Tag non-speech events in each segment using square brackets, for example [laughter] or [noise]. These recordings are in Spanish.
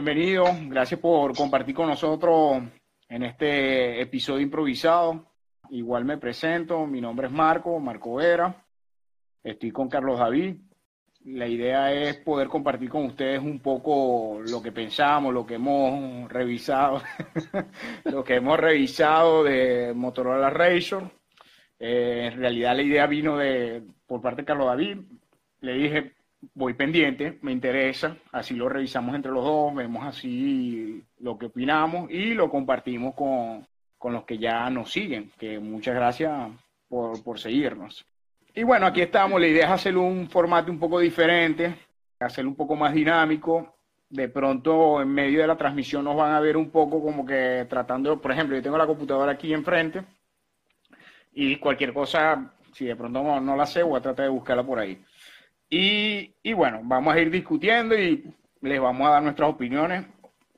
bienvenido. Gracias por compartir con nosotros en este episodio improvisado. Igual me presento, mi nombre es Marco, Marco Vera. Estoy con Carlos David. La idea es poder compartir con ustedes un poco lo que pensamos, lo que hemos revisado, [laughs] lo que hemos revisado de Motorola Razr. Eh, en realidad la idea vino de por parte de Carlos David. Le dije, voy pendiente, me interesa, así lo revisamos entre los dos, vemos así lo que opinamos y lo compartimos con, con los que ya nos siguen, que muchas gracias por, por seguirnos. Y bueno, aquí estamos, la idea es hacer un formato un poco diferente, hacerlo un poco más dinámico. De pronto, en medio de la transmisión nos van a ver un poco como que tratando, por ejemplo, yo tengo la computadora aquí enfrente y cualquier cosa, si de pronto no, no la sé, voy a tratar de buscarla por ahí. Y, bueno, vamos a ir discutiendo y les vamos a dar nuestras opiniones,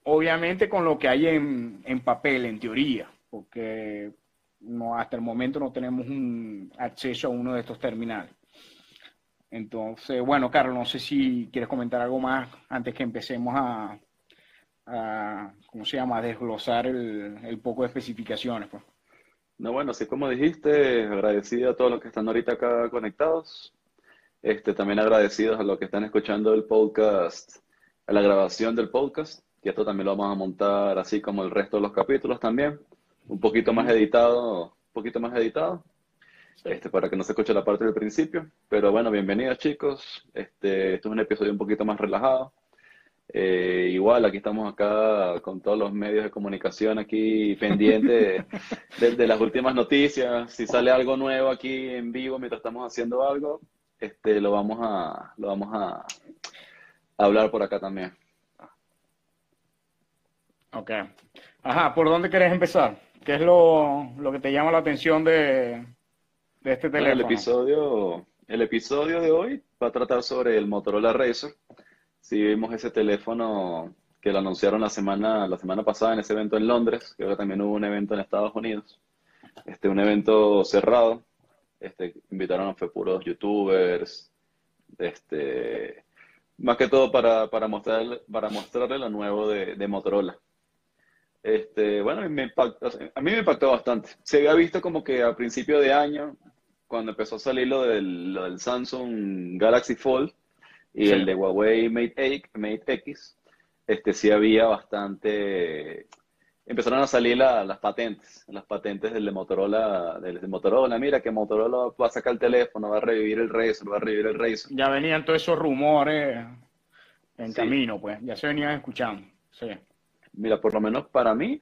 obviamente con lo que hay en, papel, en teoría, porque no, hasta el momento no tenemos un acceso a uno de estos terminales. Entonces, bueno, Carlos, no sé si quieres comentar algo más antes que empecemos a, ¿cómo se llama?, desglosar el, el poco de especificaciones. Pues. No, bueno, así como dijiste, agradecido a todos los que están ahorita acá conectados. Este, también agradecidos a los que están escuchando el podcast, a la grabación del podcast, que esto también lo vamos a montar así como el resto de los capítulos también, un poquito más editado, un poquito más editado, este, para que no se escuche la parte del principio. Pero bueno, bienvenidos chicos, este, esto es un episodio un poquito más relajado. Eh, igual, aquí estamos acá con todos los medios de comunicación aquí pendientes [laughs] de, de, las últimas noticias. Si sale algo nuevo aquí en vivo mientras estamos haciendo algo, este, lo vamos a, lo vamos a, hablar por acá también. Ok. Ajá, ¿por dónde querés empezar? ¿Qué es lo, lo que te llama la atención de, de este teléfono? Bueno, el, episodio, el episodio de hoy va a tratar sobre el Motorola Razr. Si vimos ese teléfono que lo anunciaron la semana, la semana pasada en ese evento en Londres, que ahora también hubo un evento en Estados Unidos. Este, un evento cerrado, este, invitaron a puros youtubers, este, más que todo para, para, mostrar, para mostrarle lo nuevo de, de Motorola. Este, bueno, me impactó, a mí me impactó bastante. Se había visto como que a principio de año, cuando empezó a salir lo del, lo del Samsung Galaxy Fold y sí. el de Huawei Mate, Mate X, este, sí había bastante empezaron a salir la, las patentes, las patentes del de Motorola, del de Motorola, mira que Motorola va a sacar el teléfono, va a revivir el Razr, va a revivir el Razr. Ya venían todos esos rumores en sí. camino, pues, ya se venían escuchando, sí. Mira, por lo menos para mí,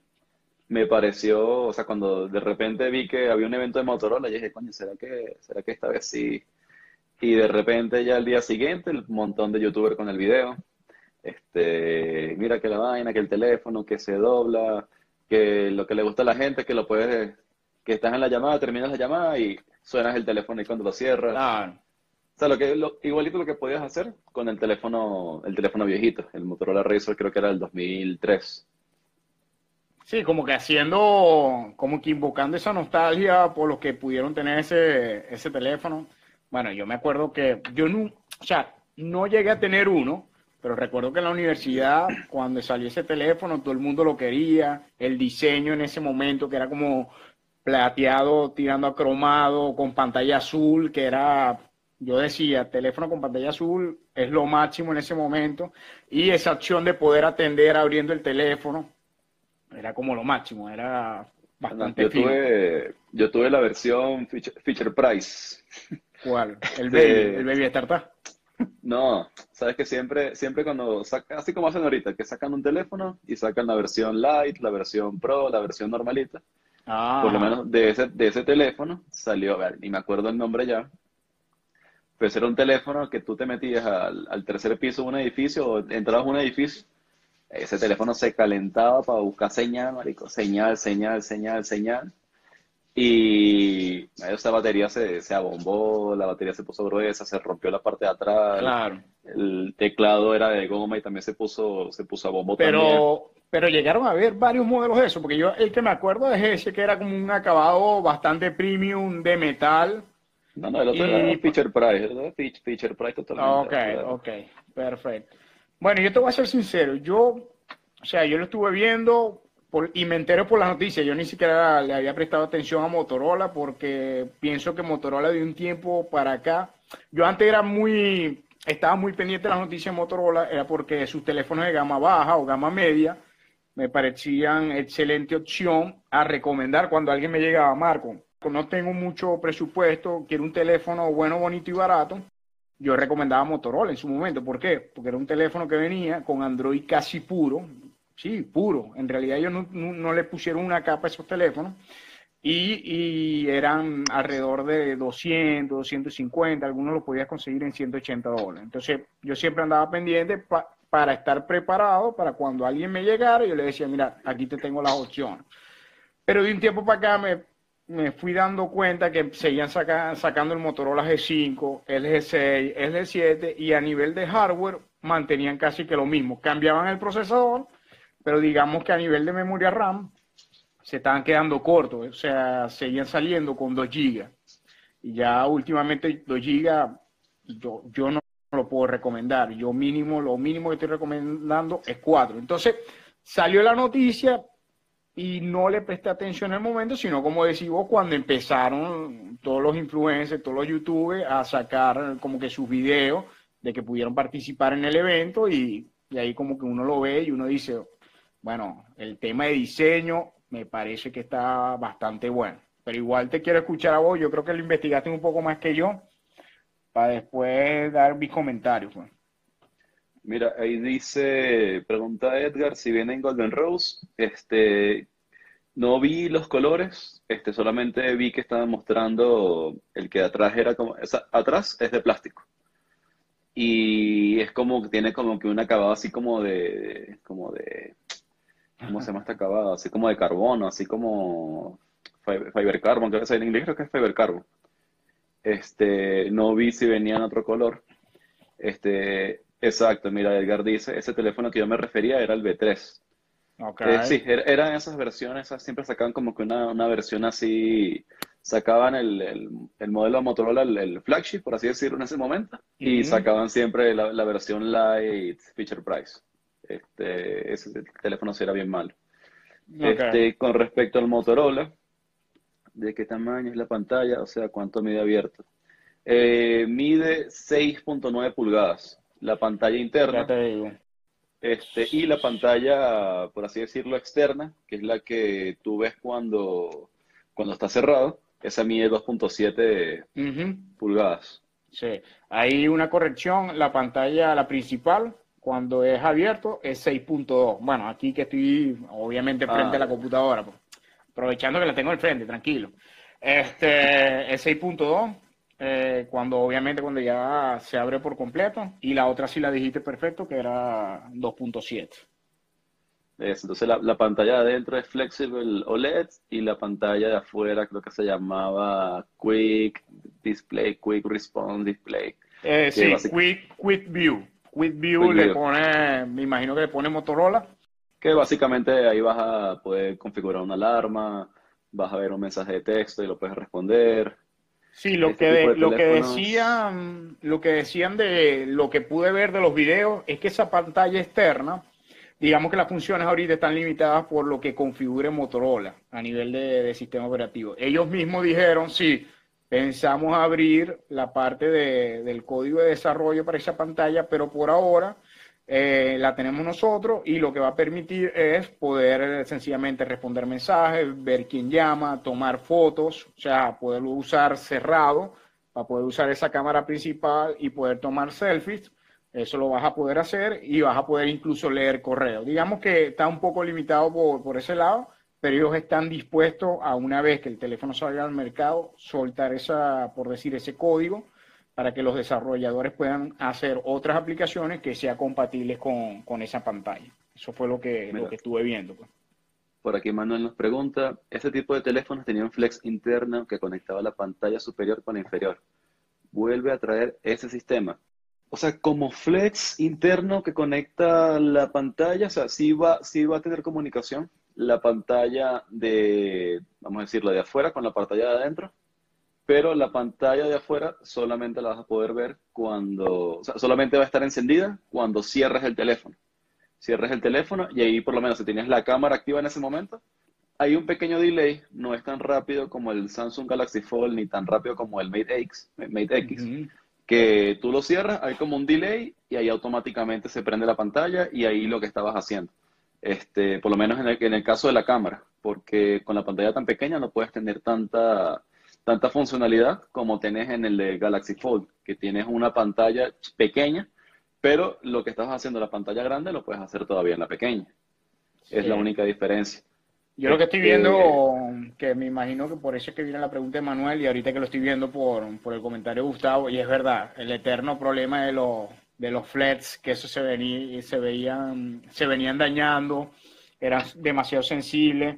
me pareció, o sea, cuando de repente vi que había un evento de Motorola, yo dije, coño, ¿será que, será que esta vez sí? Y de repente ya el día siguiente, el montón de youtubers con el video, este, mira que la vaina, que el teléfono, que se dobla, que lo que le gusta a la gente es que lo puedes, que estás en la llamada, terminas la llamada y suenas el teléfono y cuando lo cierras. Claro. O sea, lo que, lo, igualito lo que podías hacer con el teléfono, el teléfono viejito, el Motorola Razr creo que era el 2003. Sí, como que haciendo, como que invocando esa nostalgia por los que pudieron tener ese, ese teléfono. Bueno, yo me acuerdo que yo no, o sea, no llegué a tener uno, pero recuerdo que en la universidad, cuando salió ese teléfono, todo el mundo lo quería. El diseño en ese momento, que era como plateado, tirando a cromado, con pantalla azul, que era, yo decía, teléfono con pantalla azul es lo máximo en ese momento. Y esa opción de poder atender abriendo el teléfono, era como lo máximo, era bastante yo tuve, yo tuve la versión feature price. ¿Cuál? [laughs] ¿El Baby, el baby Startup? No, sabes que siempre, siempre cuando sacan, así como hacen ahorita, que sacan un teléfono y sacan la versión light, la versión pro, la versión normalita. Ah. Por lo menos de ese, de ese teléfono salió, a ver, ni me acuerdo el nombre ya. Pues era un teléfono que tú te metías al, al tercer piso de un edificio o entrabas a un edificio. Ese teléfono se calentaba para buscar señal, marico. Señal, señal, señal, señal. Y esa batería se, se abombó, la batería se puso gruesa, se rompió la parte de atrás. Claro. El teclado era de goma y también se puso, se puso a bombo pero, también. Pero llegaron a ver varios modelos de eso, porque yo el que me acuerdo es ese que era como un acabado bastante premium de metal. No, no, el otro y... era Feature Price, ¿verdad? Feature Price totalmente. Ok, ok, perfecto. Bueno, yo te voy a ser sincero, yo o sea, yo lo estuve viendo y me entero por las noticias. Yo ni siquiera le había prestado atención a Motorola porque pienso que Motorola de un tiempo para acá, yo antes era muy, estaba muy pendiente de las noticias de Motorola, era porque sus teléfonos de gama baja o gama media me parecían excelente opción a recomendar cuando alguien me llegaba, Marco. No tengo mucho presupuesto, quiero un teléfono bueno, bonito y barato. Yo recomendaba Motorola en su momento. ¿Por qué? Porque era un teléfono que venía con Android casi puro, sí, puro. En realidad ellos no, le pusieron una capa a esos teléfonos y, eran alrededor de 200, 250, algunos lo podías conseguir en 180 dólares. Entonces yo siempre andaba pendiente para estar preparado para cuando alguien me llegara, yo le decía, mira, aquí te tengo las opciones. Pero de un tiempo para acá me, fui dando cuenta que seguían sacando el Motorola G5, el G6, el G7 y a nivel de hardware mantenían casi que lo mismo. Cambiaban el procesador, pero digamos que a nivel de memoria RAM se estaban quedando cortos, o sea, seguían saliendo con 2 GB. Y ya últimamente 2 GB yo, yo no lo puedo recomendar. Yo mínimo, lo mínimo que estoy recomendando es 4. Entonces, salió la noticia y no le presté atención en el momento, sino como decís cuando empezaron todos los influencers, todos los youtubers a sacar como que sus videos de que pudieron participar en el evento y ahí como que uno lo ve y uno dice, bueno, el tema de diseño me parece que está bastante bueno. Pero igual te quiero escuchar a vos, yo creo que lo investigaste un poco más que yo, para después dar mis comentarios. Pues. Mira, ahí dice, pregunta Edgar, si viene en Golden Rose, este, no vi los colores, este, solamente vi que estaba mostrando el que atrás era como, atrás es de plástico y es como que tiene como que un acabado así como de, como de, ¿cómo se llama este acabado? Así como de carbono, así como fiber carbon, que en inglés creo que es fiber carbon. Este, no vi si venía en otro color. Este, exacto, mira, Edgar dice, ese teléfono que yo me refería era el B3. Okay. Eh, sí, er, eran esas versiones, siempre sacaban como que una, una versión así, sacaban el, el, el modelo de Motorola, el, flagship, por así decirlo, en ese momento, y sacaban siempre la, la versión Light Feature Price. Este, ese teléfono sí era bien malo. Este, con respecto al Motorola, ¿de qué tamaño es la pantalla? O sea, ¿cuánto mide abierto? Eh, mide 6.9 pulgadas. La pantalla interna. Este, y la pantalla, por así decirlo, externa, que es la que tú ves cuando, cuando está cerrado, esa mide 2.7 pulgadas. Sí, hay una corrección, la pantalla, la principal, cuando es abierto es 6.2. Bueno, aquí que estoy obviamente frente a la ah. computadora, pues, aprovechando que la tengo al frente, tranquilo. Este es 6.2, eh, cuando obviamente cuando ya se abre por completo, y la otra sí la dijiste perfecto, que era 2.7. Entonces la, la, pantalla de adentro es Flexible OLED y la pantalla de afuera creo que se llamaba Quick Display, Quick Response Display. Eh, sí, quick, quick View. QuickView le pone, me imagino que le pone Motorola. Que básicamente ahí vas a poder configurar una alarma, vas a ver un mensaje de texto y lo puedes responder. Sí, lo este que, lo que decían, lo que decían de lo que pude ver de los videos es que esa pantalla externa, digamos que las funciones ahorita están limitadas por lo que configure Motorola a nivel de, de sistema operativo. Ellos mismos dijeron, sí, Pensamos abrir la parte de, del código de desarrollo para esa pantalla, pero por ahora eh, la tenemos nosotros y lo que va a permitir es poder eh, sencillamente responder mensajes, ver quién llama, tomar fotos, o sea, poderlo usar cerrado para poder usar esa cámara principal y poder tomar selfies. Eso lo vas a poder hacer y vas a poder incluso leer correo. Digamos que está un poco limitado por, por ese lado, pero ellos están dispuestos a una vez que el teléfono salga al mercado, soltar esa, por decir, ese código para que los desarrolladores puedan hacer otras aplicaciones que sean compatibles con, esa pantalla. Eso fue lo que, lo que estuve viendo. Pues. Por aquí Manuel nos pregunta, ¿este tipo de teléfonos tenían flex interna que conectaba la pantalla superior con la inferior? ¿Vuelve a traer ese sistema? O sea, como flex interno que conecta la pantalla, o sea, sí va, sí va a tener comunicación la pantalla de, vamos a decirlo, de afuera con la pantalla de adentro, pero la pantalla de afuera solamente la vas a poder ver cuando, o sea, solamente va a estar encendida cuando cierres el teléfono. cierres el teléfono y ahí por lo menos si tienes la cámara activa en ese momento, hay un pequeño delay, no es tan rápido como el Samsung Galaxy Fold ni tan rápido como el Mate X, Mate X que tú lo cierras, hay como un delay y ahí automáticamente se prende la pantalla y ahí lo que estabas haciendo. Este, por lo menos en el, en el caso de la cámara, porque con la pantalla tan pequeña no puedes tener tanta, tanta funcionalidad como tenés en el de Galaxy Fold, que tienes una pantalla pequeña, pero lo que estás haciendo en la pantalla grande lo puedes hacer todavía en la pequeña. Es la única diferencia. Yo lo que estoy viendo, este, que me imagino que por eso es que viene la pregunta de Manuel y ahorita que lo estoy viendo por, por el comentario de Gustavo, y es verdad, el eterno problema de los, de los flats, que eso se, venía, se, veían, se venían dañando, eran demasiado sensibles.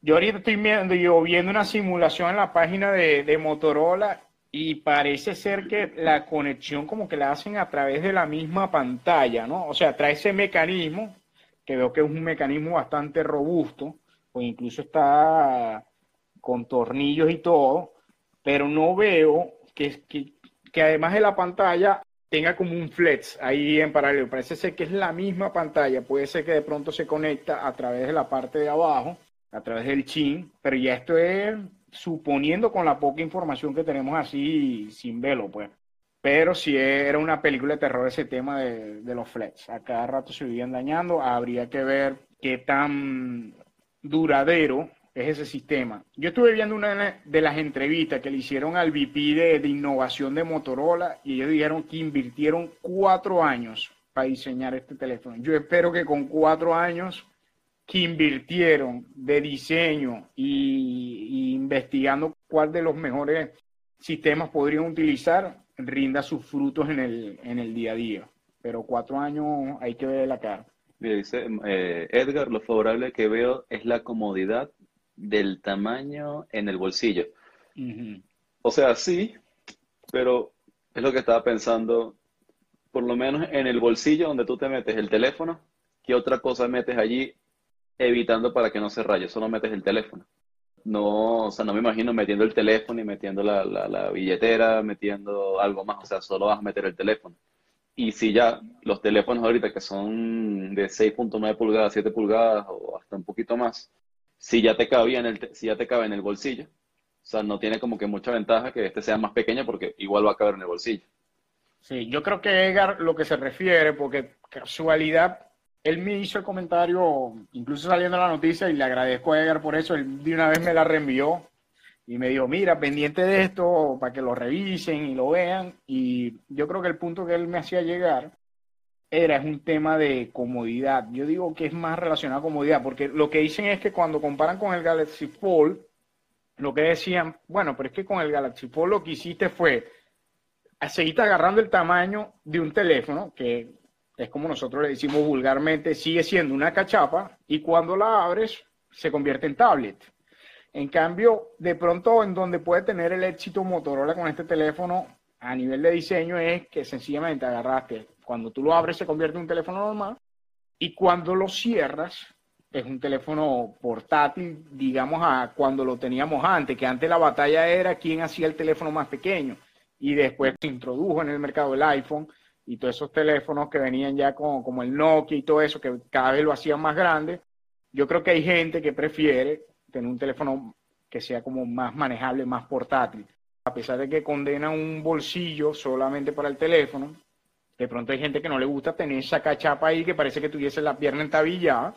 Yo ahorita estoy viendo, yo viendo una simulación en la página de, de Motorola y parece ser que la conexión como que la hacen a través de la misma pantalla, ¿no? O sea, trae ese mecanismo, que veo que es un mecanismo bastante robusto, o incluso está con tornillos y todo, pero no veo que, que además de la pantalla tenga como un flex ahí en paralelo. Parece ser que es la misma pantalla, puede ser que de pronto se conecta a través de la parte de abajo, a través del chin, pero ya esto es suponiendo con la poca información que tenemos así sin velo, pues. Pero si era una película de terror ese tema de, de los flex. A cada rato se vivían dañando, habría que ver qué tan duradero es ese sistema. Yo estuve viendo una de las entrevistas que le hicieron al VP de, innovación de Motorola y ellos dijeron que invirtieron cuatro años para diseñar este teléfono. Yo espero que con cuatro años que invirtieron de diseño y, investigando cuál de los mejores sistemas podrían utilizar, rinda sus frutos en el, en el día a día. Pero cuatro años hay que ver la cara. Dice eh, Edgar, lo favorable que veo es la comodidad del tamaño en el bolsillo. O sea, sí, pero es lo que estaba pensando, por lo menos en el bolsillo donde tú te metes el teléfono, ¿qué otra cosa metes allí evitando para que no se raye? Solo metes el teléfono. No, o sea, no me imagino metiendo el teléfono y metiendo la, la billetera, metiendo algo más, o sea, solo vas a meter el teléfono. Y si ya los teléfonos ahorita que son de 6.9 pulgadas, 7 pulgadas o hasta un poquito más, si ya te cabía en el, si ya te cabe en el bolsillo, o sea, no tiene como que mucha ventaja que este sea más pequeño porque igual va a caber en el bolsillo. Sí, yo creo que Edgar lo que se refiere, porque casualidad, él me hizo el comentario, incluso saliendo la noticia, y le agradezco a Edgar por eso, él de una vez me la reenvió, y me dijo, mira, pendiente de esto para que lo revisen y lo vean. Y yo creo que el punto que él me hacía llegar era es un tema de comodidad. Yo digo que es más relacionado a comodidad, porque lo que dicen es que cuando comparan con el Galaxy Fold, lo que decían, bueno, pero es que con el Galaxy Fold lo que hiciste fue seguir agarrando el tamaño de un teléfono, que es como nosotros le decimos vulgarmente, sigue siendo una cachapa, y cuando la abres se convierte en tablet. En cambio, de pronto en donde puede tener el éxito Motorola con este teléfono a nivel de diseño es que sencillamente agarraste, cuando tú lo abres se convierte en un teléfono normal y cuando lo cierras es un teléfono portátil, digamos, a cuando lo teníamos antes, que antes la batalla era quién hacía el teléfono más pequeño y después se introdujo en el mercado el iPhone y todos esos teléfonos que venían ya con, como el Nokia y todo eso, que cada vez lo hacían más grande. Yo creo que hay gente que prefiere tener un teléfono que sea como más manejable, más portátil. A pesar de que condena un bolsillo solamente para el teléfono, de pronto hay gente que no le gusta tener esa cachapa ahí que parece que tuviese la pierna entabillada.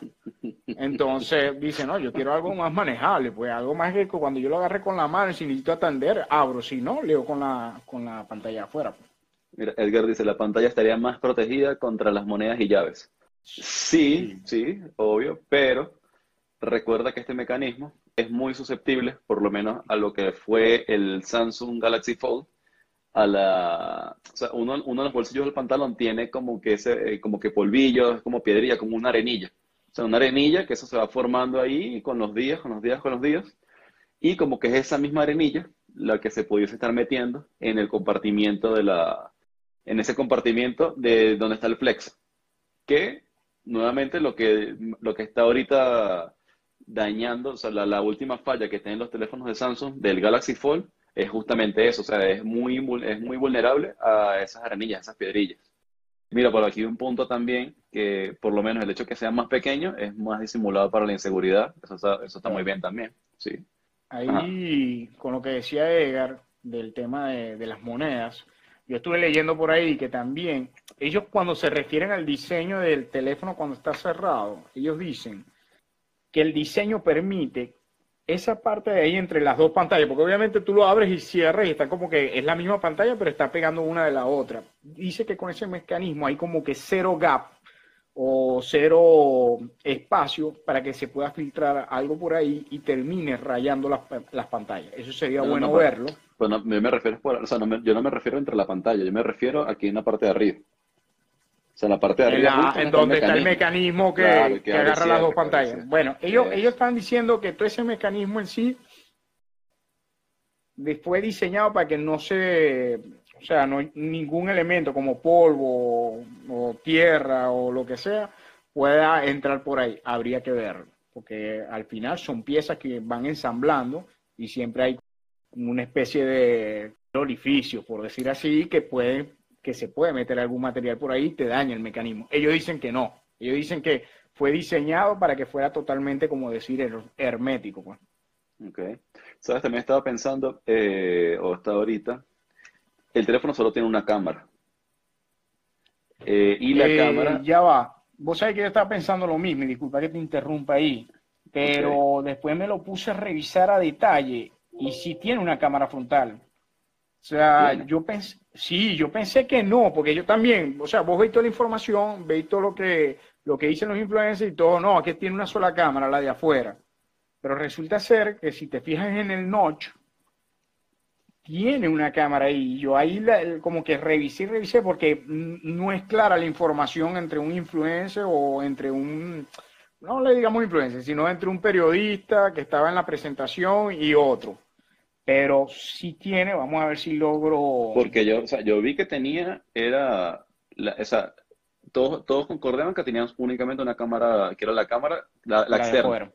Entonces dice, no, yo quiero algo más manejable, pues algo más que cuando yo lo agarre con la mano y si necesito atender, abro, si no, leo con la, con la pantalla afuera. Pues. Mira, Edgar dice, la pantalla estaría más protegida contra las monedas y llaves. Sí, sí, obvio, pero Recuerda que este mecanismo es muy susceptible, por lo menos a lo que fue el Samsung Galaxy Fold, a la, o sea, uno, uno de los bolsillos del pantalón tiene como que ese, eh, como que polvillo, como piedrilla, como una arenilla. O sea, una arenilla que eso se va formando ahí con los días, con los días, con los días. Y como que es esa misma arenilla la que se pudiese estar metiendo en el compartimiento de la, en ese compartimiento de donde está el flex. Que nuevamente lo que, lo que está ahorita dañando, o sea, la, última falla que tienen los teléfonos de Samsung del Galaxy Fold es justamente eso, o sea, es muy, es muy vulnerable a esas arenillas, esas piedrillas. Mira, por aquí un punto también, que por lo menos el hecho de que sea más pequeño es más disimulado para la inseguridad. Eso está, eso está muy bien también, sí. Ahí, con lo que decía Edgar del tema de, de las monedas, yo estuve leyendo por ahí que también ellos cuando se refieren al diseño del teléfono cuando está cerrado, ellos dicen que el diseño permite esa parte de ahí entre las dos pantallas, porque obviamente tú lo abres y cierras y está como que es la misma pantalla, pero está pegando una de la otra. Dice que con ese mecanismo hay como que cero gap o cero espacio para que se pueda filtrar algo por ahí y termine rayando las, las pantallas. Eso sería bueno verlo. Pues yo me refiero, o sea, yo no me refiero entre la pantalla, yo me refiero aquí en la parte de arriba. O sea, en la parte de arriba. En, donde está el mecanismo que, agarra las dos pantallas. Bueno, ellos, ellos están diciendo que todo ese mecanismo en sí fue diseñado para que no se, o sea, no ningún elemento como polvo o, tierra o lo que sea pueda entrar por ahí. Habría que verlo, porque al final son piezas que van ensamblando y siempre hay una especie de orificio, por decir así, que puede que se puede meter algún material por ahí y te daña el mecanismo. Ellos dicen que no. Ellos dicen que fue diseñado para que fuera totalmente, como decir, hermético. Pues. Ok. Sabes, también estaba pensando, eh, o hasta ahorita, el teléfono solo tiene una cámara. Eh, y la eh, cámara... Ya va. Vos sabés que yo estaba pensando lo mismo, y disculpa que te interrumpa ahí, pero después me lo puse a revisar a detalle y sí tiene una cámara frontal. O sea, yo pensé, sí, yo pensé que no, porque yo también, o sea, vos veis toda la información, veis todo lo que, lo que dicen los influencers y todo, no, aquí tiene una sola cámara, la de afuera. Pero resulta ser que si te fijas en el notch, tiene una cámara ahí. Yo ahí como que revisé revisé porque no es clara la información entre un influencer o entre un, no le digamos influencer, sino entre un periodista que estaba en la presentación y otro pero sí tiene, vamos a ver si logro... Porque yo, o sea, yo vi que tenía, era, la, esa, todos, todos concordaban que teníamos únicamente una cámara, que era la cámara, la, la, externa.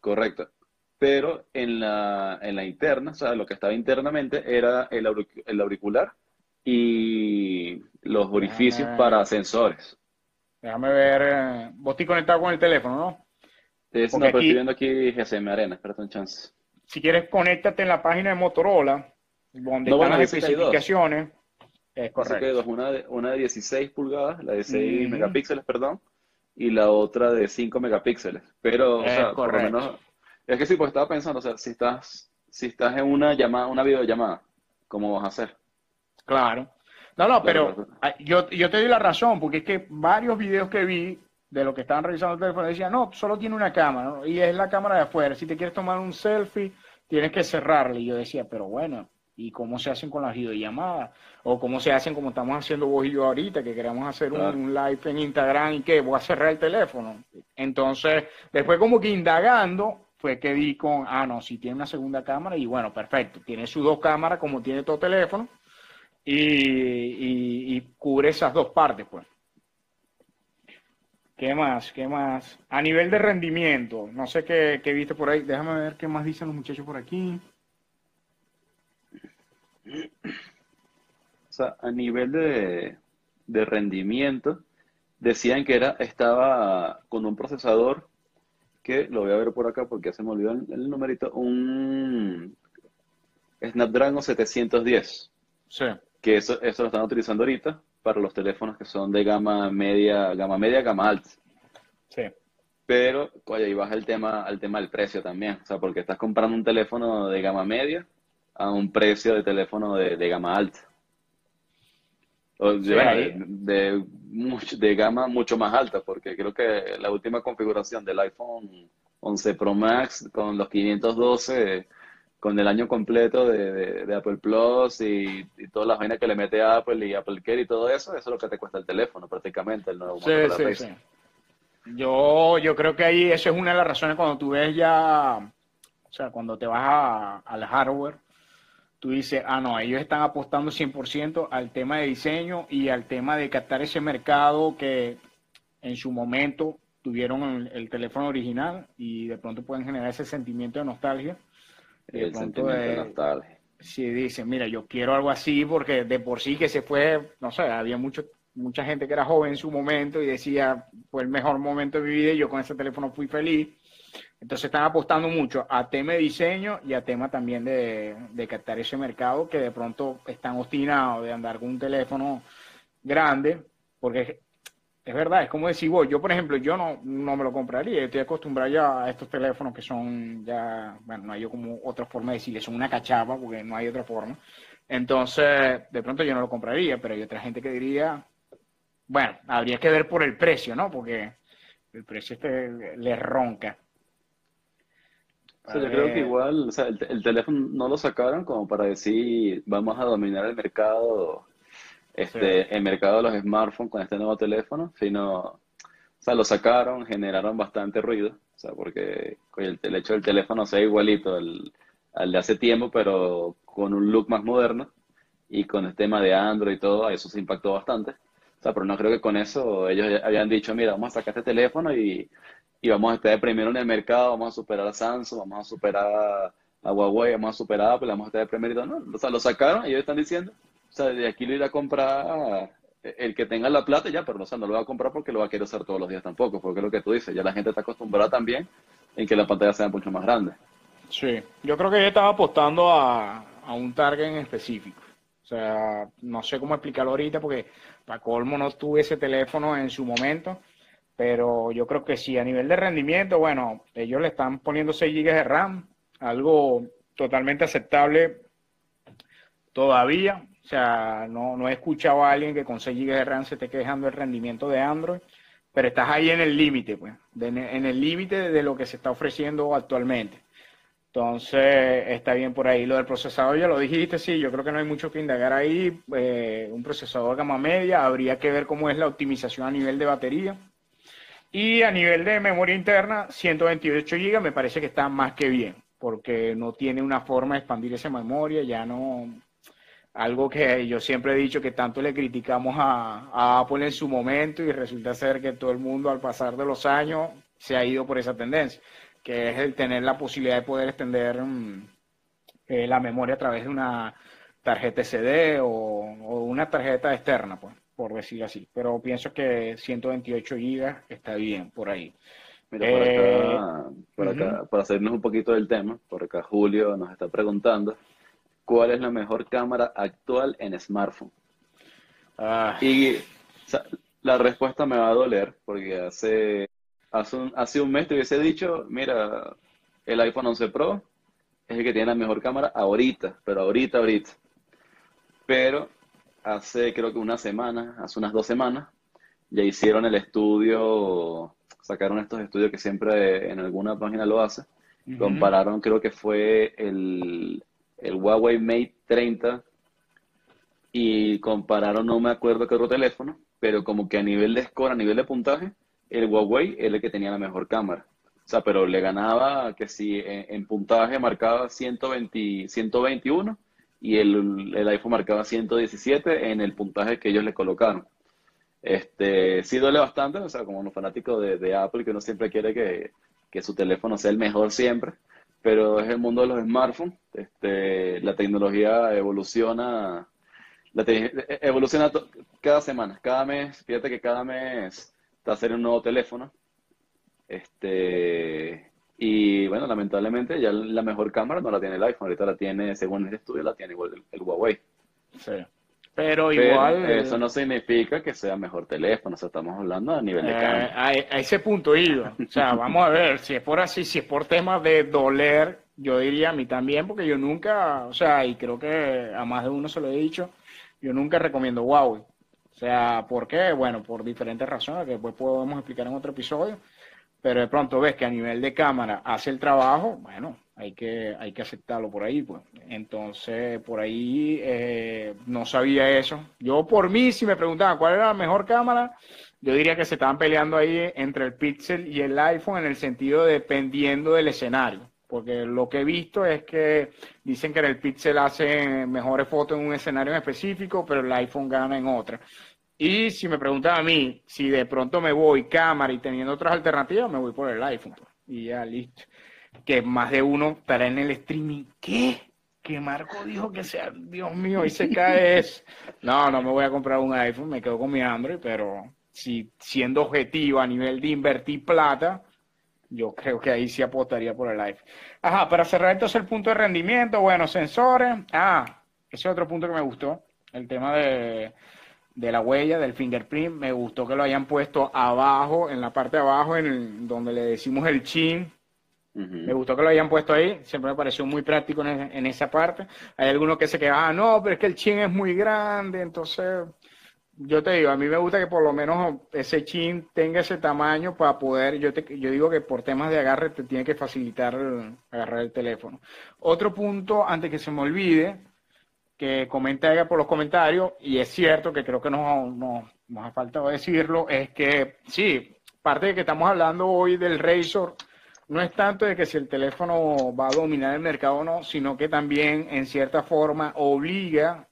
Correcto. Pero en la, en la interna, o sea, lo que estaba internamente era el, el auricular y los orificios para sensores. Déjame ver, eh, vos estás conectado con el teléfono, ¿no? Es, no, pero estoy viendo aquí GSM Arena, espérate un chance si quieres, conéctate en la página de Motorola, donde están las especificaciones. Es correcto. Una, de, una de 16 pulgadas, la de 6 megapíxeles, perdón, y la otra de 5 megapíxeles. Pero, o sea, por lo menos, es que sí, pues estaba pensando, o sea, si estás, si estás en una llamada, una videollamada, ¿cómo vas a hacer? Claro. No, no, pero yo, yo te doy la razón, porque es que varios videos que vi de lo que estaban revisando el teléfono, decía, no, solo tiene una cámara, y es la cámara de afuera. Si te quieres tomar un selfie, tienes que cerrarle. Y yo decía, pero bueno, ¿y cómo se hacen con las videollamadas? O cómo se hacen como estamos haciendo vos y yo ahorita, que queremos hacer un, live en Instagram y que voy a cerrar el teléfono. Entonces, después como que indagando, fue que di con, ah, no, si tiene una segunda cámara, y bueno, perfecto, tiene sus dos cámaras como tiene todo teléfono, y, y cubre esas dos partes, pues. ¿Qué más? ¿Qué más? A nivel de rendimiento, no sé qué, viste por ahí. Déjame ver qué más dicen los muchachos por aquí. O sea, a nivel de, rendimiento, decían que era, estaba con un procesador que, lo voy a ver por acá porque ya se me olvidó el, numerito, un Snapdragon 710. Sí. Que eso, eso lo están utilizando ahorita para los teléfonos que son de gama media, gama media, gama alta. Sí. Pero, oye, ahí baja el tema, al tema del precio también. O sea, porque estás comprando un teléfono de gama media a un precio de teléfono de, gama alta. O de, de, de, gama mucho más alta, porque creo que la última configuración del iPhone 11 Pro Max con los 512 con el año completo de, Apple Plus y, todas las vainas que le mete a Apple y Apple Care y todo eso, eso es lo que te cuesta el teléfono prácticamente, el nuevo sí, sí, sí. Yo, yo creo que ahí eso es una de las razones cuando tú ves ya, o sea, cuando te vas al hardware, tú dices, ah, no, ellos están apostando 100% al tema de diseño y al tema de captar ese mercado que en su momento tuvieron el teléfono original y de pronto pueden generar ese sentimiento de nostalgia el sentimiento de Si dicen, mira, yo quiero algo así porque de por sí que se fue, no sé, había mucho mucha gente que era joven en su momento y decía, fue el mejor momento de mi vida y yo con ese teléfono fui feliz. Entonces están apostando mucho a tema de diseño y a tema también de, de captar ese mercado que de pronto están obstinados de andar con un teléfono grande, porque es verdad, es como decir vos, yo por ejemplo, yo no, no me lo compraría, estoy acostumbrado ya a estos teléfonos que son ya, bueno, no hay como otra forma de decirle, son una cachapa, porque no hay otra forma. Entonces, de pronto yo no lo compraría, pero hay otra gente que diría, bueno, habría que ver por el precio, ¿no? Porque el precio este le ronca. yo creo que igual, o sea, el, el teléfono no lo sacaron como para decir, vamos a dominar el mercado este, el mercado de los smartphones con este nuevo teléfono, sino, o sea, lo sacaron, generaron bastante ruido, o sea, porque el, hecho del teléfono sea igualito al, de hace tiempo, pero con un look más moderno y con el tema de Android y todo, eso se impactó bastante. O sea, pero no creo que con eso ellos habían dicho, mira, vamos a sacar este teléfono y, y vamos a estar primero en el mercado, vamos a superar a Samsung, vamos a superar a, Huawei, vamos a superar a Apple, vamos a estar primero. No, o sea, lo sacaron y ellos están diciendo, o sea, de aquí lo irá a comprar el que tenga la plata ya, pero no, o no lo va a comprar porque lo va a querer usar todos los días tampoco, porque es lo que tú dices, ya la gente está acostumbrada también en que la pantalla sea mucho más grande. Sí, yo creo que ella estaba apostando a, un target en específico. O sea, no sé cómo explicarlo ahorita porque para colmo no tuve ese teléfono en su momento, pero yo creo que sí, a nivel de rendimiento, bueno, ellos le están poniendo 6 GB de RAM, algo totalmente aceptable todavía. O sea, no, no he escuchado a alguien que con 6 GB de RAM se esté quejando del rendimiento de Android, pero estás ahí en el límite, pues, en el límite de lo que se está ofreciendo actualmente. Entonces, está bien por ahí. Lo del procesador, ya lo dijiste, sí, yo creo que no hay mucho que indagar ahí. Eh, un procesador gama media, habría que ver cómo es la optimización a nivel de batería. Y a nivel de memoria interna, 128 GB me parece que está más que bien, porque no tiene una forma de expandir esa memoria, ya no, algo que yo siempre he dicho que tanto le criticamos a, Apple en su momento y resulta ser que todo el mundo al pasar de los años se ha ido por esa tendencia, que es el tener la posibilidad de poder extender mm, eh, la memoria a través de una tarjeta SD o, una tarjeta externa, pues, por decir así. Pero pienso que 128 GB está bien por ahí. Mira, por acá, eh, por acá para hacernos un poquito del tema, por acá Julio nos está preguntando ¿Cuál es la mejor cámara actual en smartphone? Ah. Y la respuesta me va a doler porque hace, hace, un, hace un mes te hubiese dicho, mira, el iPhone 11 Pro es el que tiene la mejor cámara ahorita, pero ahorita, ahorita. Pero hace creo que una semana, hace unas dos semanas, ya hicieron el estudio, sacaron estos estudios que siempre en alguna página lo hace, compararon creo que fue el el Huawei Mate 30 y compararon, no me acuerdo qué otro teléfono, pero como que a nivel de score, a nivel de puntaje, el Huawei era el que tenía la mejor cámara. O sea, pero le ganaba que si en, puntaje marcaba 120, 121 y el, el, iPhone marcaba 117 en el puntaje que ellos le colocaron. Este, sí duele bastante, o sea, como un fanático de, de Apple que uno siempre quiere que, que su teléfono sea el mejor siempre pero es el mundo de los smartphones. Este, la tecnología evoluciona, la evoluciona cada semana, cada mes. Fíjate que cada mes está a un nuevo teléfono. Este, y bueno, lamentablemente ya la mejor cámara no la tiene el iPhone, ahorita la tiene, según el estudio, la tiene igual el, Huawei. Sí. Pero igual. eso no significa que sea mejor teléfono, o sea, estamos hablando a nivel de eh, cámara. a, ese punto ido. O sea, [laughs] vamos a ver, si es por así, si es por tema de doler, yo diría a mí también, porque yo nunca, o sea, y creo que a más de uno se lo he dicho, yo nunca recomiendo Huawei. O sea, ¿por qué? Bueno, por diferentes razones que después podemos explicar en otro episodio. Pero de pronto ves que a nivel de cámara hace el trabajo, bueno, hay que, hay que aceptarlo por ahí, pues. Entonces, por ahí eh, no sabía eso. Yo por mí, si me preguntaban cuál era la mejor cámara, yo diría que se estaban peleando ahí entre el Pixel y el iPhone en el sentido dependiendo del escenario. Porque lo que he visto es que dicen que el Pixel hace mejores fotos en un escenario en específico, pero el iPhone gana en otra. Y si me preguntan a mí, si de pronto me voy cámara y teniendo otras alternativas, me voy por el iPhone. Pues. Y ya listo que más de uno estará en el streaming. ¿Qué? que Marco dijo que sea, Dios mío, y se cae [laughs] es. No, no me voy a comprar un iPhone, me quedo con mi hambre, pero si siendo objetivo a nivel de invertir plata, yo creo que ahí sí apostaría por el iPhone. Ajá, para cerrar entonces el punto de rendimiento, bueno, sensores. Ah, ese es otro punto que me gustó, el tema de, de la huella, del fingerprint. Me gustó que lo hayan puesto abajo, en la parte de abajo, en donde le decimos el chin. Me gustó que lo hayan puesto ahí, siempre me pareció muy práctico en, en esa parte. Hay algunos que se quedan, ah, no, pero es que el chin es muy grande, entonces yo te digo, a mí me gusta que por lo menos ese chin tenga ese tamaño para poder, yo, te, yo digo que por temas de agarre te tiene que facilitar agarrar el teléfono. Otro punto, antes que se me olvide, que comenta por los comentarios, y es cierto que creo que nos, nos ha faltado decirlo, es que sí, parte de que estamos hablando hoy del Razor, no es tanto de que si el teléfono va a dominar el mercado o no, sino que también en cierta forma obliga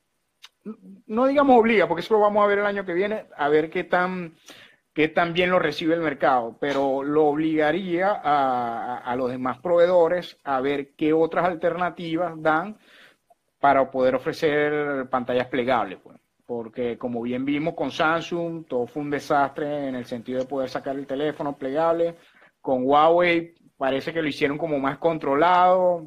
no digamos obliga, porque eso lo vamos a ver el año que viene, a ver qué tan, qué tan bien lo recibe el mercado, pero lo obligaría a, los demás proveedores a ver qué otras alternativas dan para poder ofrecer pantallas plegables. Pues. Porque como bien vimos con Samsung, todo fue un desastre en el sentido de poder sacar el teléfono plegable. Con Huawei parece que lo hicieron como más controlado,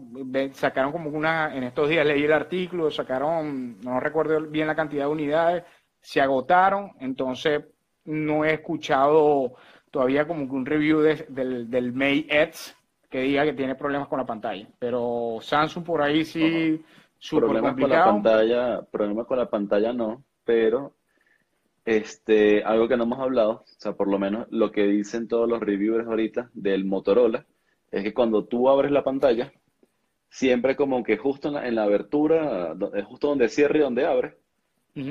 sacaron como una, en estos días leí el artículo, sacaron, no recuerdo bien la cantidad de unidades, se agotaron, entonces no he escuchado todavía como que un review del, del May X que diga que tiene problemas con la pantalla, pero Samsung por ahí sí, súper problemas con la pantalla, problemas con la pantalla no, pero este, algo que no hemos hablado, o sea, por lo menos lo que dicen todos los reviewers ahorita del Motorola, es que cuando tú abres la pantalla, siempre como que justo en la, abertura, justo donde cierre y donde abre,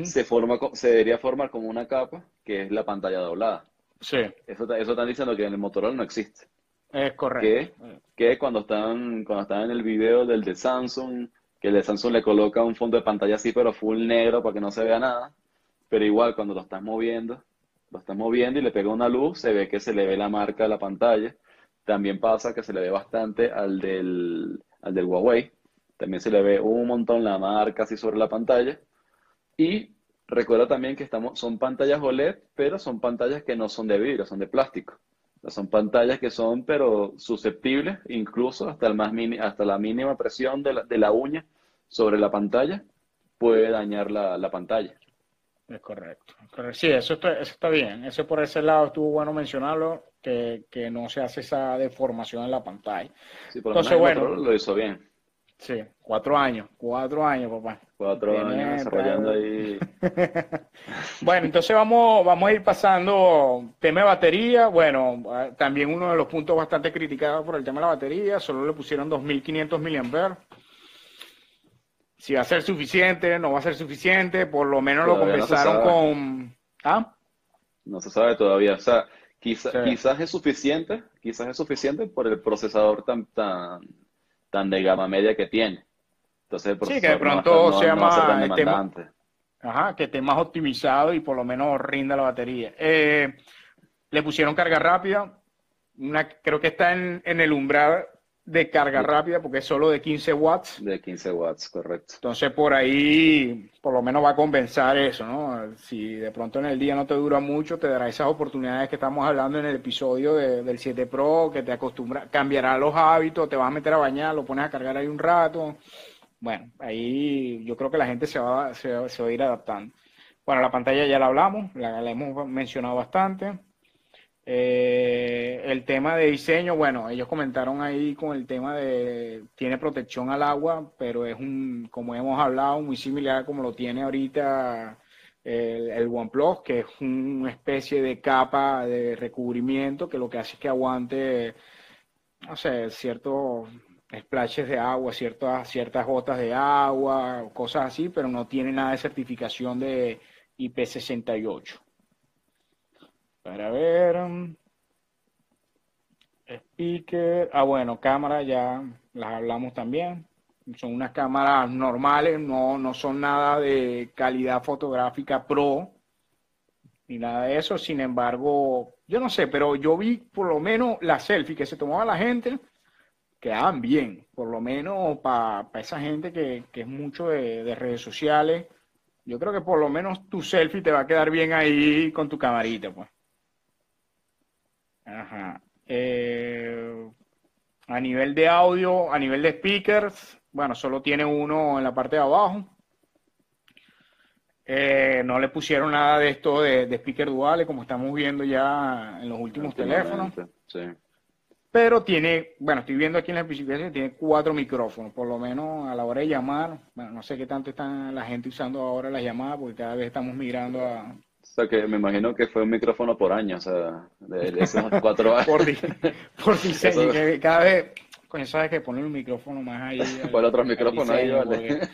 se, forma, se debería formar como una capa que es la pantalla doblada. Sí. Eso, eso están diciendo que en el Motorola no existe. Es correcto. Que, que cuando están, cuando están en el video del de Samsung, que el de Samsung le coloca un fondo de pantalla así, pero full negro para que no se vea nada. Pero igual cuando lo estás moviendo, lo estás moviendo y le pega una luz, se ve que se le ve la marca a la pantalla. También pasa que se le ve bastante al del, al del Huawei. También se le ve un montón la marca así sobre la pantalla. Y recuerda también que estamos, son pantallas OLED, pero son pantallas que no son de vidrio, son de plástico. son pantallas que son, pero susceptibles, incluso hasta, el más mini, hasta la mínima presión de la, de la uña sobre la pantalla puede dañar la, la pantalla. Es correcto. Sí, eso está, eso está bien. Eso por ese lado estuvo bueno mencionarlo que, no se hace esa deformación en la pantalla. Sí, por Entonces, bueno, lo hizo bien. Sí, cuatro años, cuatro años, papá. Cuatro años desarrollando ahí. [laughs] bueno, entonces vamos, vamos a ir pasando tema de batería. Bueno, también uno de los puntos bastante criticados por el tema de la batería, solo le pusieron 2500 mAh. Si va a ser suficiente, no va a ser suficiente, por lo menos lo comenzaron con... ¿Ah? No se sabe todavía. O sea, Quizás es suficiente, quizás es suficiente por el procesador tan, tan, tan de gama media que tiene. Entonces sí, que de pronto sea más, ajá, que esté más optimizado y por lo menos rinda la batería. Eh, le pusieron carga rápida, una, creo que está en, en el umbral de carga rápida porque es solo de 15 watts. De 15 watts, correcto. Entonces por ahí por lo menos va a compensar eso, ¿no? Si de pronto en el día no te dura mucho, te dará esas oportunidades que estamos hablando en el episodio del 7 Pro, que te acostumbra, cambiará los hábitos, te vas a meter a bañar, lo pones a cargar ahí un rato. Bueno, ahí yo creo que la gente se va, se, va a ir adaptando. Bueno, la pantalla ya la hablamos, la hemos mencionado bastante. Eh, el tema de diseño, bueno, ellos comentaron ahí con el tema de tiene protección al agua, pero es un, como hemos hablado, muy similar como lo tiene ahorita el, el OnePlus, que es una especie de capa de recubrimiento que lo que hace es que aguante, no sé, ciertos splashes de agua, ciertas, ciertas gotas de agua, cosas así, pero no tiene nada de certificación de IP68. Para ver. Um, speaker. Ah, bueno, cámara ya las hablamos también. Son unas cámaras normales, no, no son nada de calidad fotográfica pro ni nada de eso. Sin embargo, yo no sé, pero yo vi por lo menos la selfie que se tomaba la gente, quedaban bien, por lo menos para esa gente que, es mucho de, redes sociales. Yo creo que por lo menos tu selfie te va a quedar bien ahí con tu camarita, pues. Ajá. Eh, a nivel de audio, a nivel de speakers, bueno, solo tiene uno en la parte de abajo. Eh, no le pusieron nada de esto de, de speaker duales, como estamos viendo ya en los últimos teléfonos. Sí. Pero tiene, bueno, estoy viendo aquí en la especificación, tiene cuatro micrófonos, por lo menos a la hora de llamar. Bueno, no sé qué tanto está la gente usando ahora las llamadas, porque cada vez estamos migrando a... O sea, que me imagino que fue un micrófono por año, o sea, de, esos [laughs] cuatro años. por, por diseño, que cada vez, coño, sabes que poner un micrófono más ahí. [laughs] Por otro micrófono ahí, vale.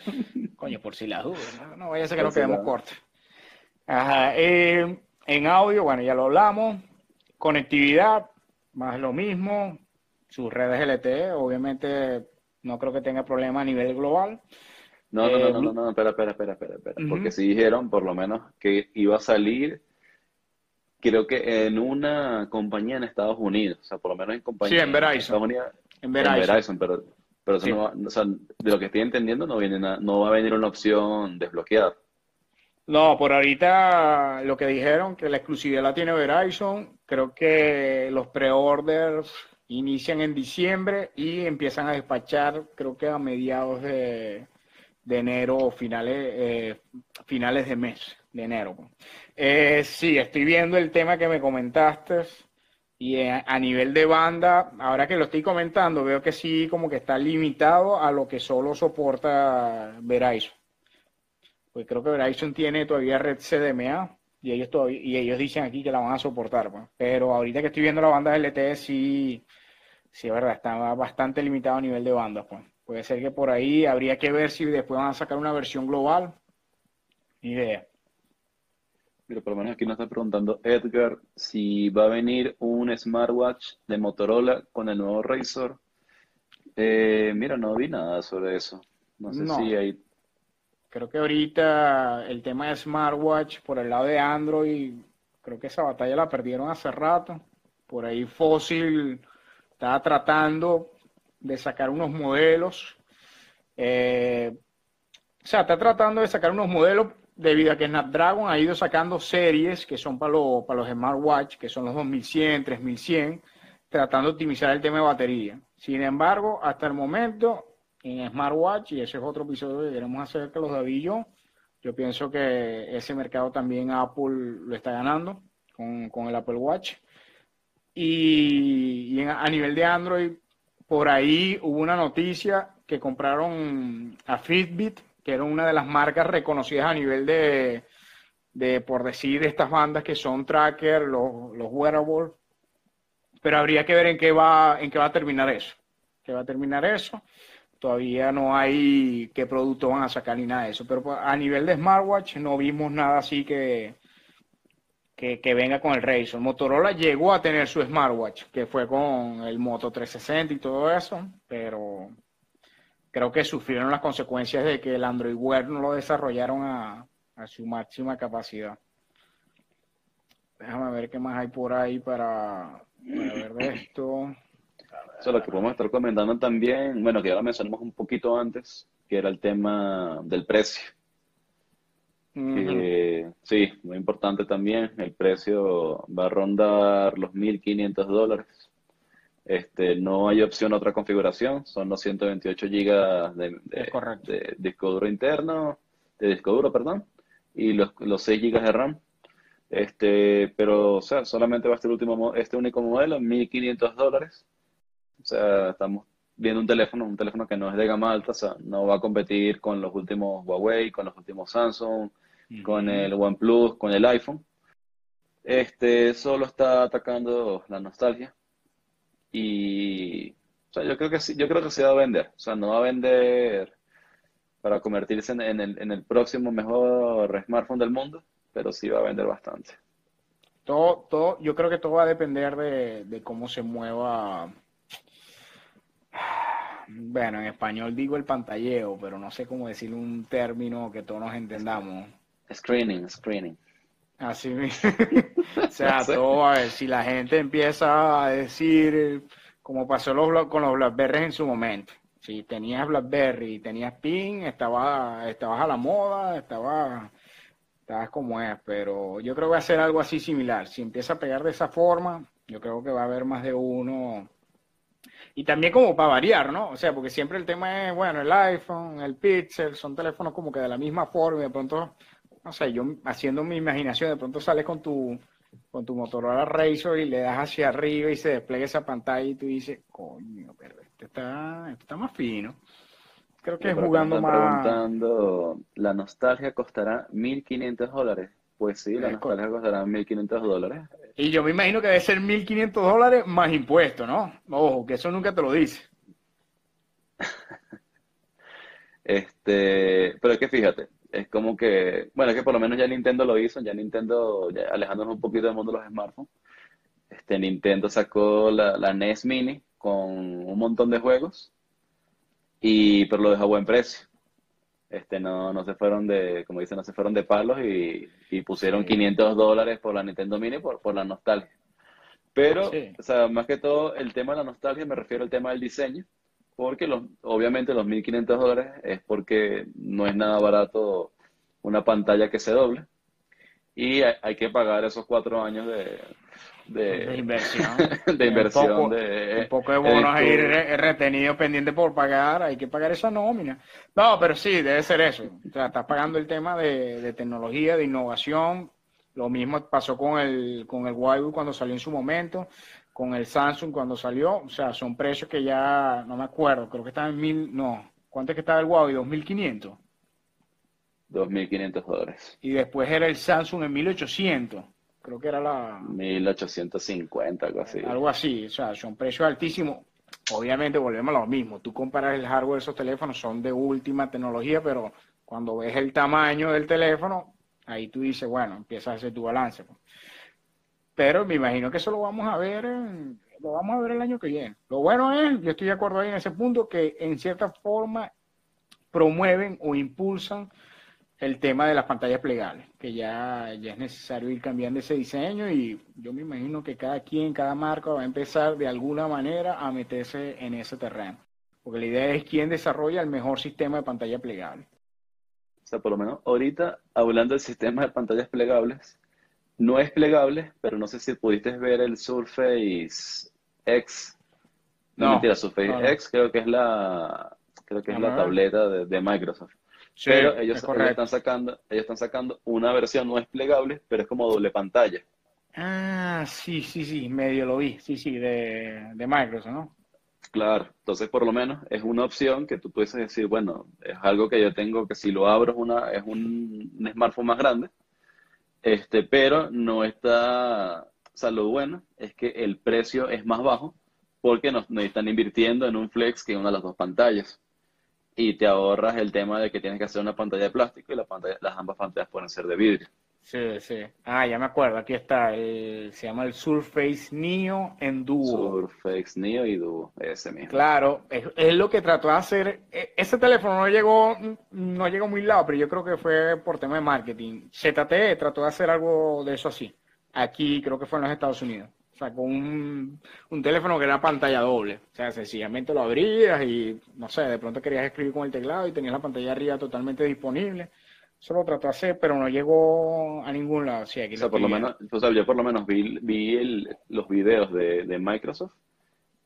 coño, por si las dudas, no, no vaya a ser que nos quedemos cortos. Ajá, eh, en audio, bueno, ya lo hablamos. Conectividad, más lo mismo, sus redes LTE, obviamente no creo que tenga problema a nivel global. No, no, no, eh, no, no, espera, espera, espera, espera, espera. porque si dijeron por lo menos que iba a salir, creo que en una compañía en Estados Unidos, o sea, por lo menos en compañía sí, en Verizon. En Verizon. pero, pero eso no va, o sea, de lo que estoy entendiendo no, viene no va a venir una opción desbloqueada. No, por ahorita lo que dijeron, que la exclusividad la tiene Verizon, creo que los pre-orders inician en diciembre y empiezan a despachar, creo que a mediados de, enero o finales, eh, finales de mes, de enero. Eh, sí, estoy viendo el tema que me comentaste y a, nivel de banda, ahora que lo estoy comentando, veo que sí como que está limitado a lo que solo soporta Verizon pues creo que Verizon tiene todavía red CDMA y ellos y ellos dicen aquí que la van a soportar, pues. pero ahorita que estoy viendo la banda LTE sí, sí es verdad, está bastante limitado a nivel de bandas, pues. Puede ser que por ahí habría que ver si después van a sacar una versión global. Ni idea. Mira, por lo menos aquí nos está preguntando Edgar si va a venir un smartwatch de Motorola con el nuevo Razor. Eh, mira, no vi nada sobre eso. No sé si hay Creo que ahorita el tema de smartwatch por el lado de Android, creo que esa batalla la perdieron hace rato. Por ahí Fossil estaba tratando de sacar unos modelos. Eh, o sea, está tratando de sacar unos modelos debido a que Snapdragon ha ido sacando series que son para, para los smartwatch, que son los 2100, 3100, tratando de optimizar el tema de batería. Sin embargo, hasta el momento en smartwatch, y ese es otro episodio que queremos hacer que los David y yo. Yo pienso que ese mercado también Apple lo está ganando con, el Apple Watch. Y, a nivel de Android, por ahí hubo una noticia que compraron a Fitbit, que era una de las marcas reconocidas a nivel de, de por decir, estas bandas que son tracker, los, los wearables. Pero habría que ver en qué va, en qué va a terminar eso. ¿Qué va a terminar eso? todavía no hay qué producto van a sacar ni nada de eso. Pero a nivel de smartwatch no vimos nada así que, que, venga con el Razr. Motorola llegó a tener su smartwatch, que fue con el Moto 360 y todo eso, pero creo que sufrieron las consecuencias de que el Android Wear no lo desarrollaron a, su máxima capacidad. Déjame ver qué más hay por ahí para, ver esto. Eso lo que podemos estar comentando también, bueno, que ya lo mencionamos un poquito antes, que era el tema del precio. Sí, muy importante también, el precio va a rondar los 1.500 dólares. Este, no hay opción a otra configuración, son los 128 gigas de, de, disco duro interno, de disco duro, perdón, y los, los 6 gigas de RAM. Este, pero, o sea, solamente va a ser el último, este único modelo, 1.500 dólares. O sea, estamos viendo un teléfono, un teléfono que no es de gama alta, o sea, no va a competir con los últimos Huawei, con los últimos Samsung, con el OnePlus, con el iPhone. Este solo está atacando la nostalgia. Y o sea, yo creo que sí, yo creo que se va a vender. O sea, no va a vender para convertirse en, el, en el próximo mejor smartphone del mundo, pero sí va a vender bastante. Todo, todo, yo creo que todo va a depender de, de cómo se mueva bueno, en español digo el pantalleo, pero no sé cómo decir un término que todos nos entendamos. Screening, screening. Así mismo. [laughs] [laughs] o sea, todo, a ver, si la gente empieza a decir como pasó los, con los Blackberry en su momento. Si tenías Blackberry y tenías PIN, estaba, estabas a la moda, estaba, estabas como es, pero yo creo que va a ser algo así similar. Si empieza a pegar de esa forma, yo creo que va a haber más de uno. Y también como para variar, ¿no? O sea, porque siempre el tema es, bueno, el iPhone, el Pixel, son teléfonos como que de la misma forma y de pronto, no sé, yo haciendo mi imaginación, de pronto sales con tu con tu Motorola Razr y le das hacia arriba y se despliega esa pantalla y tú dices, coño, pero este está, este está más fino. Creo que es jugando más. preguntando, ¿la nostalgia costará 1.500 dólares? Pues sí, la nostalgia costará 1.500 dólares. Y yo me imagino que debe ser 1.500 dólares más impuestos, ¿no? Ojo, que eso nunca te lo dice. [laughs] este, pero es que fíjate, es como que, bueno, es que por lo menos ya Nintendo lo hizo, ya Nintendo, ya alejándonos un poquito del mundo de los smartphones, este, Nintendo sacó la, la NES Mini con un montón de juegos, y, pero lo dejó a buen precio. Este, no, no se fueron de, como dicen, no se fueron de palos y, y pusieron 500 dólares por la Nintendo Mini por, por la nostalgia. Pero, o sea, más que todo, el tema de la nostalgia me refiero al tema del diseño porque los, obviamente los 1.500 dólares es porque no es nada barato una pantalla que se doble y hay, que pagar esos cuatro años de, de, inversión. de inversión. [laughs] Un poco de, un poco de bonos ahí retenido pendiente por pagar, hay que pagar esa nómina. No, pero sí, debe ser eso. O sea, estás pagando el tema de, de tecnología, de innovación. Lo mismo pasó con el, con el Huawei cuando salió en su momento con el Samsung cuando salió, o sea, son precios que ya no me acuerdo, creo que estaban en mil, no, ¿cuánto es que estaba el Huawei? 2.500. 2.500 dólares. Y después era el Samsung en 1.800, creo que era la... 1.850, algo así. Algo así, o sea, son precios altísimos. Obviamente volvemos a lo mismo, tú comparas el hardware de esos teléfonos, son de última tecnología, pero cuando ves el tamaño del teléfono, ahí tú dices, bueno, empiezas a hacer tu balance. Pero me imagino que eso lo vamos a ver, lo vamos a ver el año que viene. Lo bueno es, yo estoy de acuerdo ahí en ese punto, que en cierta forma promueven o impulsan el tema de las pantallas plegables, que ya, ya es necesario ir cambiando ese diseño y yo me imagino que cada quien, cada marca va a empezar de alguna manera a meterse en ese terreno, porque la idea es quién desarrolla el mejor sistema de pantalla plegable. O sea, por lo menos ahorita, hablando del sistema de pantallas plegables, no es plegable, pero no sé si pudiste ver el Surface X. No, mentira, Surface X creo que es la, creo que es la tableta de, Microsoft. pero ellos, están sacando, ellos están sacando una versión no es plegable, pero es como doble pantalla. Ah, sí, sí, sí, medio lo vi, sí, sí, de, de Microsoft, ¿no? Claro, entonces por lo menos es una opción que tú puedes decir, bueno, es algo que yo tengo que si lo abro es, una, es un smartphone más grande, este, pero no está, o sea, lo bueno es que el precio es más bajo porque no, están invirtiendo en un flex que una de las dos pantallas. Y te ahorras el tema de que tienes que hacer una pantalla de plástico y las ambas pantallas pueden ser de vidrio. Sí, sí. Ah, ya me acuerdo, aquí está, se llama el Surface Neo en dúo. Surface Neo y dúo, ese mismo. Claro, es, lo que trató de hacer. E, ese teléfono no llegó, no llegó muy lado, pero yo creo que fue por tema de marketing. ZTE trató de hacer algo de eso así. Aquí creo que fue en los Estados Unidos. O sea, con un, un teléfono que era pantalla doble. O sea, sencillamente lo abrías y, no sé, de pronto querías escribir con el teclado y tenías la pantalla arriba totalmente disponible eso lo trató de hacer, pero no llegó a ningún lado. Sí, aquí o sea, por lo menos, yo por lo menos vi, vi los videos de, de, Microsoft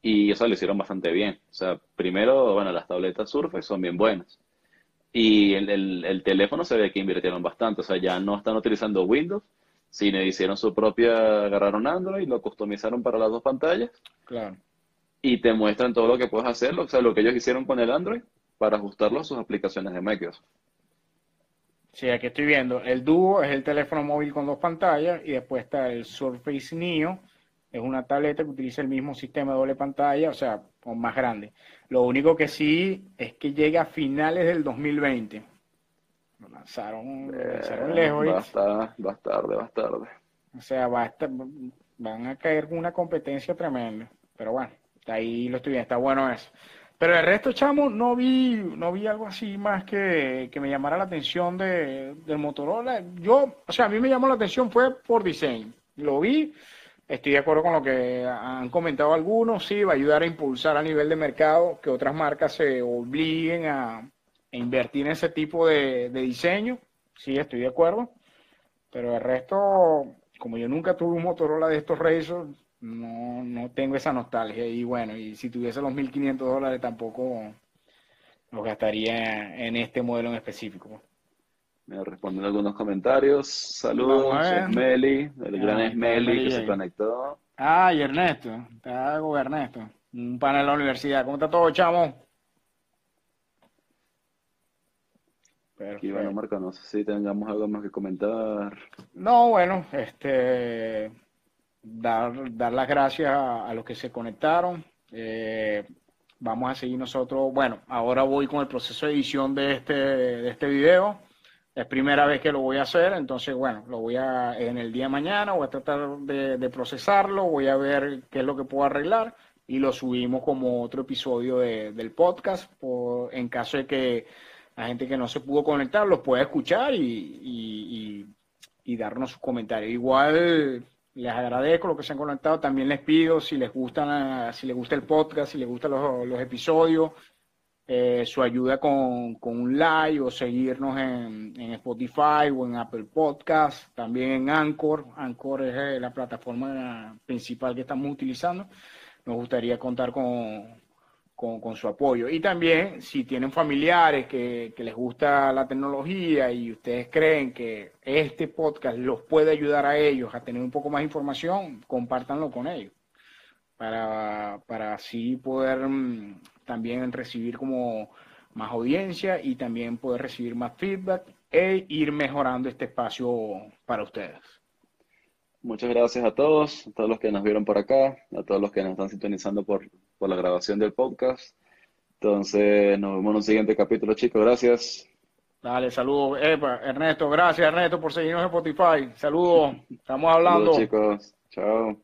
y eso lo hicieron bastante bien. O sea, primero, bueno, las tabletas Surface son bien buenas. Y el, el, teléfono se ve que invirtieron bastante. O sea, ya no están utilizando Windows, sino hicieron su propia, agarraron Android, lo customizaron para las dos pantallas. Claro. Y te muestran todo lo que puedes hacer, o sea, lo que ellos hicieron con el Android para ajustarlo a sus aplicaciones de Microsoft. Sí, aquí estoy viendo. El Duo es el teléfono móvil con dos pantallas y después está el Surface Neo. Es una tableta que utiliza el mismo sistema de doble pantalla, o sea, con más grande. Lo único que sí es que llega a finales del 2020. Lo lanzaron, eh, lejos. Va a, estar, va a tarde, va a tarde. O sea, va a estar, van a caer una competencia tremenda. Pero bueno, ahí lo estoy viendo, está bueno eso. Pero el resto, chamo, no vi, no vi algo así más que, que me llamara la atención de, del Motorola. Yo, o sea, a mí me llamó la atención fue por diseño. Lo vi, Estoy de acuerdo con lo que han comentado algunos, sí, va a ayudar a impulsar a nivel de mercado que otras marcas se obliguen a, invertir en ese tipo de, diseño, sí, estoy de acuerdo, pero el resto, como yo nunca tuve un Motorola de estos Razor, no, no tengo esa nostalgia y bueno, y si tuviese los 1.500 dólares tampoco los gastaría en este modelo en específico. Me responden algunos comentarios. Saludos, Esmeli, el gran Esmeli que se conectó. Ah, y Ernesto, está Ernesto, un panel de la universidad. ¿Cómo está todo, chamo? Aquí, bueno, Marco, no sé si tengamos algo más que comentar. No, bueno, este, dar, dar las gracias a, los que se conectaron. Eh, vamos a seguir nosotros, bueno, ahora voy con el proceso de edición de este, de este video. Es primera vez que lo voy a hacer, entonces, bueno, lo voy a, en el día de mañana, voy a tratar de, procesarlo, voy a ver qué es lo que puedo arreglar y lo subimos como otro episodio del podcast, en caso de que la gente que no se pudo conectar los pueda escuchar y, y, darnos sus comentarios. Igual les agradezco lo que se han conectado, también les pido si les gustan, si les gusta el podcast, si les gustan los, los episodios, eh, su ayuda con, un like o seguirnos en, Spotify o en Apple Podcast, también en Anchor. Anchor es eh, la plataforma principal que estamos utilizando. Nos gustaría contar con, con, su apoyo. Y también, si tienen familiares que, les gusta la tecnología y ustedes creen que este podcast los puede ayudar a ellos a tener un poco más de información, compártanlo con ellos. Para, para así poder mm, también recibir como más audiencia y también poder recibir más feedback e ir mejorando este espacio para ustedes. Muchas gracias a todos, a todos los que nos vieron por acá, a todos los que nos están sintonizando por, por la grabación del podcast. Entonces, nos vemos en un siguiente capítulo, chicos. Gracias. Dale, saludos. Ernesto, gracias, Ernesto, por seguirnos en Spotify. Saludos. Estamos hablando. Saludos, chicos. Chao.